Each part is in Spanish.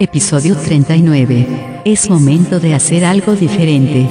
Episodio 39. Es momento de hacer algo diferente.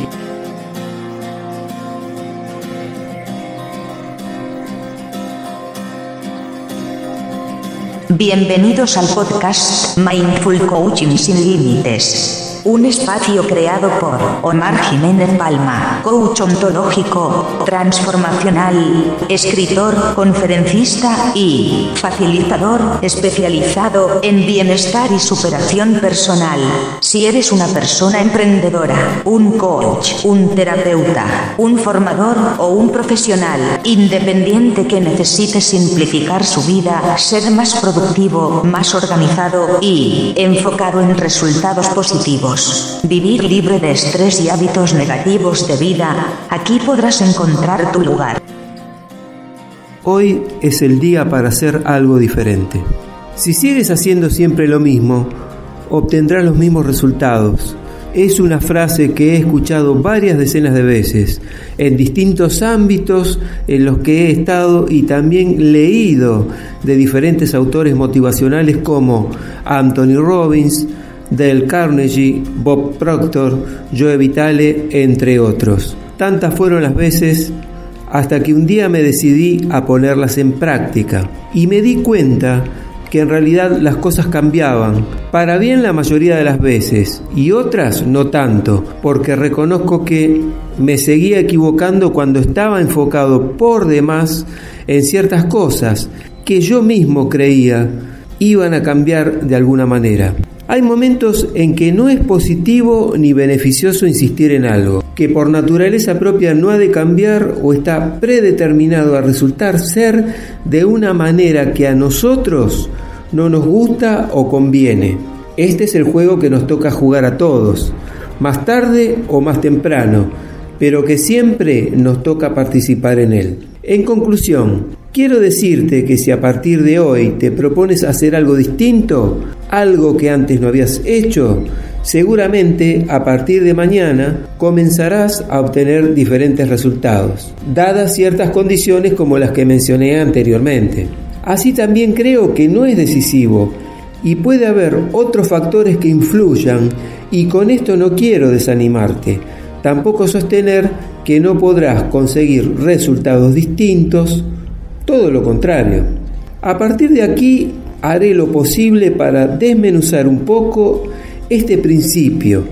Bienvenidos al podcast Mindful Coaching sin Límites. Un espacio creado por Omar Jiménez Palma, coach ontológico, transformacional, escritor, conferencista y facilitador especializado en bienestar y superación personal. Si eres una persona emprendedora, un coach, un terapeuta, un formador o un profesional independiente que necesite simplificar su vida, ser más productivo, más organizado y enfocado en resultados positivos Vivir libre de estrés y hábitos negativos de vida, aquí podrás encontrar tu lugar. Hoy es el día para hacer algo diferente. Si sigues haciendo siempre lo mismo, obtendrás los mismos resultados. Es una frase que he escuchado varias decenas de veces en distintos ámbitos en los que he estado y también leído de diferentes autores motivacionales como Anthony Robbins, del Carnegie, Bob Proctor, Joe Vitale, entre otros. Tantas fueron las veces hasta que un día me decidí a ponerlas en práctica y me di cuenta que en realidad las cosas cambiaban, para bien la mayoría de las veces, y otras no tanto, porque reconozco que me seguía equivocando cuando estaba enfocado por demás en ciertas cosas que yo mismo creía iban a cambiar de alguna manera. Hay momentos en que no es positivo ni beneficioso insistir en algo, que por naturaleza propia no ha de cambiar o está predeterminado a resultar ser de una manera que a nosotros no nos gusta o conviene. Este es el juego que nos toca jugar a todos, más tarde o más temprano, pero que siempre nos toca participar en él. En conclusión, quiero decirte que si a partir de hoy te propones hacer algo distinto, algo que antes no habías hecho, seguramente a partir de mañana comenzarás a obtener diferentes resultados, dadas ciertas condiciones como las que mencioné anteriormente. Así también creo que no es decisivo y puede haber otros factores que influyan y con esto no quiero desanimarte, tampoco sostener que no podrás conseguir resultados distintos, todo lo contrario. A partir de aquí haré lo posible para desmenuzar un poco este principio,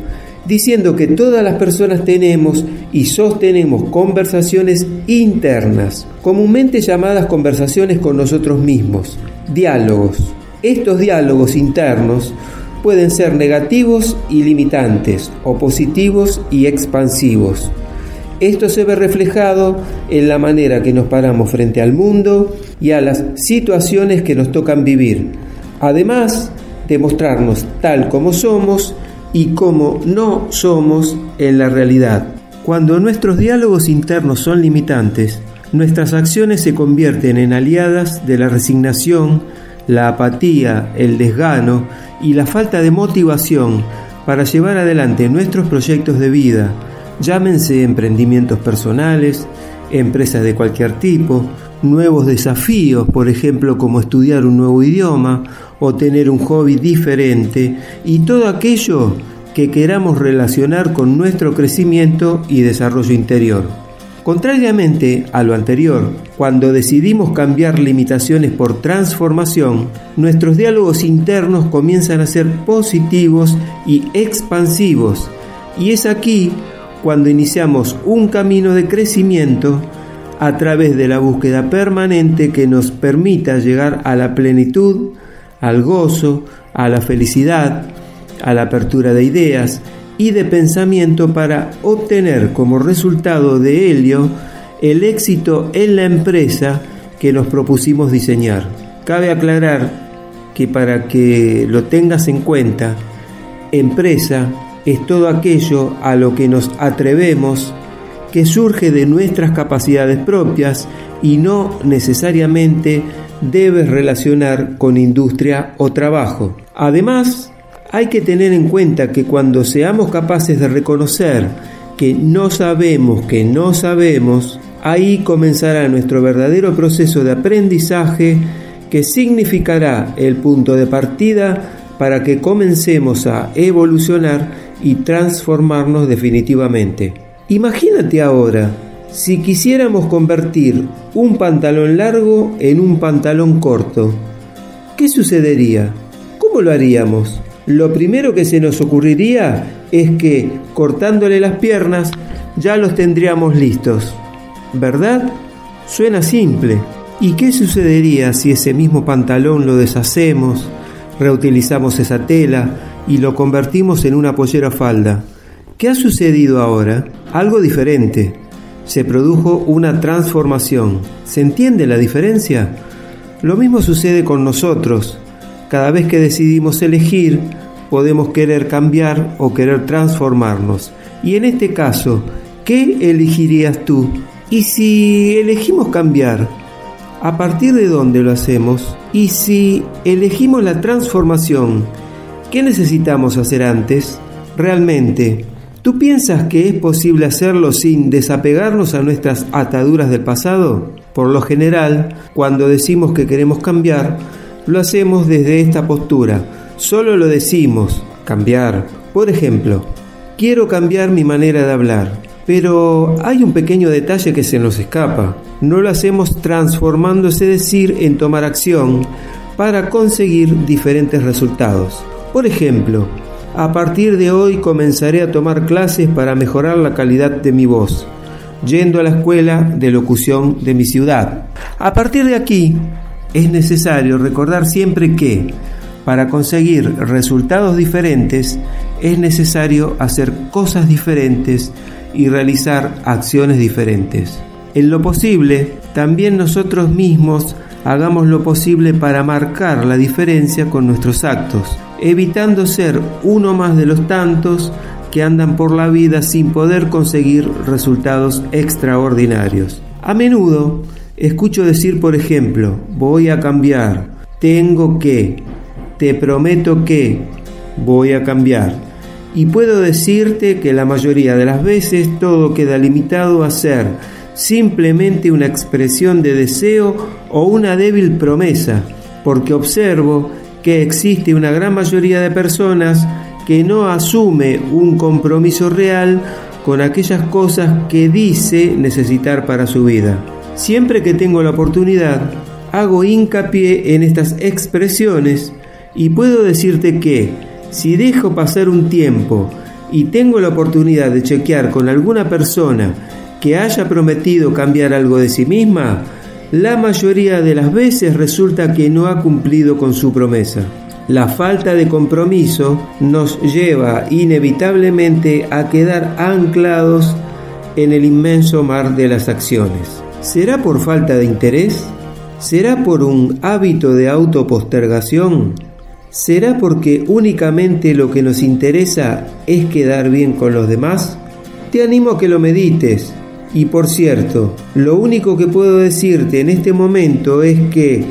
diciendo que todas las personas tenemos y sostenemos conversaciones internas, comúnmente llamadas conversaciones con nosotros mismos, diálogos. Estos diálogos internos pueden ser negativos y limitantes o positivos y expansivos. Esto se ve reflejado en la manera que nos paramos frente al mundo y a las situaciones que nos tocan vivir, además de mostrarnos tal como somos y como no somos en la realidad. Cuando nuestros diálogos internos son limitantes, nuestras acciones se convierten en aliadas de la resignación, la apatía, el desgano y la falta de motivación para llevar adelante nuestros proyectos de vida, llámense emprendimientos personales, empresas de cualquier tipo, nuevos desafíos, por ejemplo como estudiar un nuevo idioma o tener un hobby diferente y todo aquello que queramos relacionar con nuestro crecimiento y desarrollo interior. Contrariamente a lo anterior, cuando decidimos cambiar limitaciones por transformación, nuestros diálogos internos comienzan a ser positivos y expansivos, y es aquí cuando iniciamos un camino de crecimiento a través de la búsqueda permanente que nos permita llegar a la plenitud, al gozo, a la felicidad, a la apertura de ideas y de pensamiento para obtener como resultado de ello el éxito en la empresa que nos propusimos diseñar. Cabe aclarar que para que lo tengas en cuenta, empresa es todo aquello a lo que nos atrevemos que surge de nuestras capacidades propias y no necesariamente debes relacionar con industria o trabajo. Además, hay que tener en cuenta que cuando seamos capaces de reconocer que no sabemos que no sabemos, ahí comenzará nuestro verdadero proceso de aprendizaje que significará el punto de partida para que comencemos a evolucionar y transformarnos definitivamente. Imagínate ahora si quisiéramos convertir un pantalón largo en un pantalón corto. ¿Qué sucedería? ¿Cómo lo haríamos? Lo primero que se nos ocurriría es que cortándole las piernas ya los tendríamos listos. ¿Verdad? Suena simple. ¿Y qué sucedería si ese mismo pantalón lo deshacemos, reutilizamos esa tela y lo convertimos en una pollera falda? ¿Qué ha sucedido ahora? Algo diferente. Se produjo una transformación. ¿Se entiende la diferencia? Lo mismo sucede con nosotros. Cada vez que decidimos elegir, podemos querer cambiar o querer transformarnos. Y en este caso, ¿qué elegirías tú? Y si elegimos cambiar, ¿a partir de dónde lo hacemos? Y si elegimos la transformación, ¿qué necesitamos hacer antes? Realmente, ¿tú piensas que es posible hacerlo sin desapegarnos a nuestras ataduras del pasado? Por lo general, cuando decimos que queremos cambiar, lo hacemos desde esta postura. Solo lo decimos, cambiar. Por ejemplo, quiero cambiar mi manera de hablar. Pero hay un pequeño detalle que se nos escapa. No lo hacemos transformando ese decir en tomar acción para conseguir diferentes resultados. Por ejemplo, a partir de hoy comenzaré a tomar clases para mejorar la calidad de mi voz, yendo a la escuela de locución de mi ciudad. A partir de aquí, es necesario recordar siempre que para conseguir resultados diferentes es necesario hacer cosas diferentes y realizar acciones diferentes. En lo posible, también nosotros mismos hagamos lo posible para marcar la diferencia con nuestros actos, evitando ser uno más de los tantos que andan por la vida sin poder conseguir resultados extraordinarios. A menudo escucho decir, por ejemplo, voy a cambiar, tengo que, te prometo que, voy a cambiar. Y puedo decirte que la mayoría de las veces todo queda limitado a ser simplemente una expresión de deseo o una débil promesa, porque observo que existe una gran mayoría de personas que no asume un compromiso real con aquellas cosas que dice necesitar para su vida. Siempre que tengo la oportunidad, hago hincapié en estas expresiones y puedo decirte que si dejo pasar un tiempo y tengo la oportunidad de chequear con alguna persona que haya prometido cambiar algo de sí misma, la mayoría de las veces resulta que no ha cumplido con su promesa. La falta de compromiso nos lleva inevitablemente a quedar anclados en el inmenso mar de las acciones. ¿Será por falta de interés? ¿Será por un hábito de autopostergación? ¿Será porque únicamente lo que nos interesa es quedar bien con los demás? Te animo a que lo medites. Y por cierto, lo único que puedo decirte en este momento es que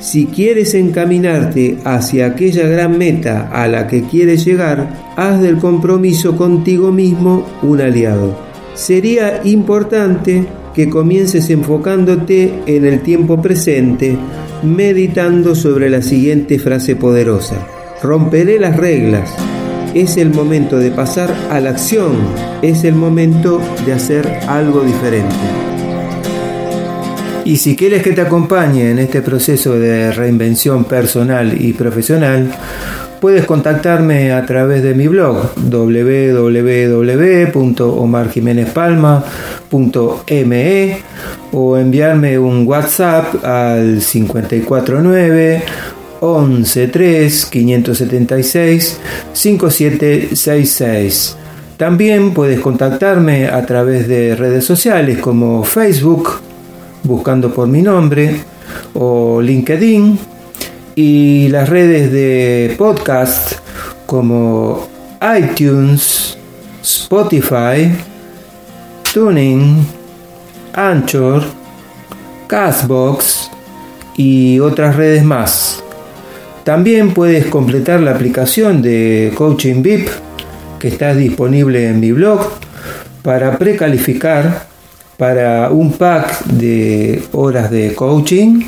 si quieres encaminarte hacia aquella gran meta a la que quieres llegar, haz del compromiso contigo mismo un aliado. Sería importante que comiences enfocándote en el tiempo presente meditando sobre la siguiente frase poderosa. Romperé las reglas. Es el momento de pasar a la acción. Es el momento de hacer algo diferente. Y si quieres que te acompañe en este proceso de reinvención personal y profesional, puedes contactarme a través de mi blog www.omarjimenezpalma.me o enviarme un WhatsApp al 549 113 576 5766. También puedes contactarme a través de redes sociales como Facebook, buscando por mi nombre, o LinkedIn, y las redes de podcast como iTunes, Spotify, Tuning, Anchor, Castbox y otras redes más. También puedes completar la aplicación de Coaching VIP que está disponible en mi blog para precalificar para un pack de horas de coaching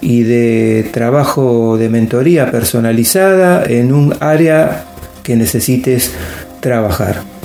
y de trabajo de mentoría personalizada en un área que necesites trabajar.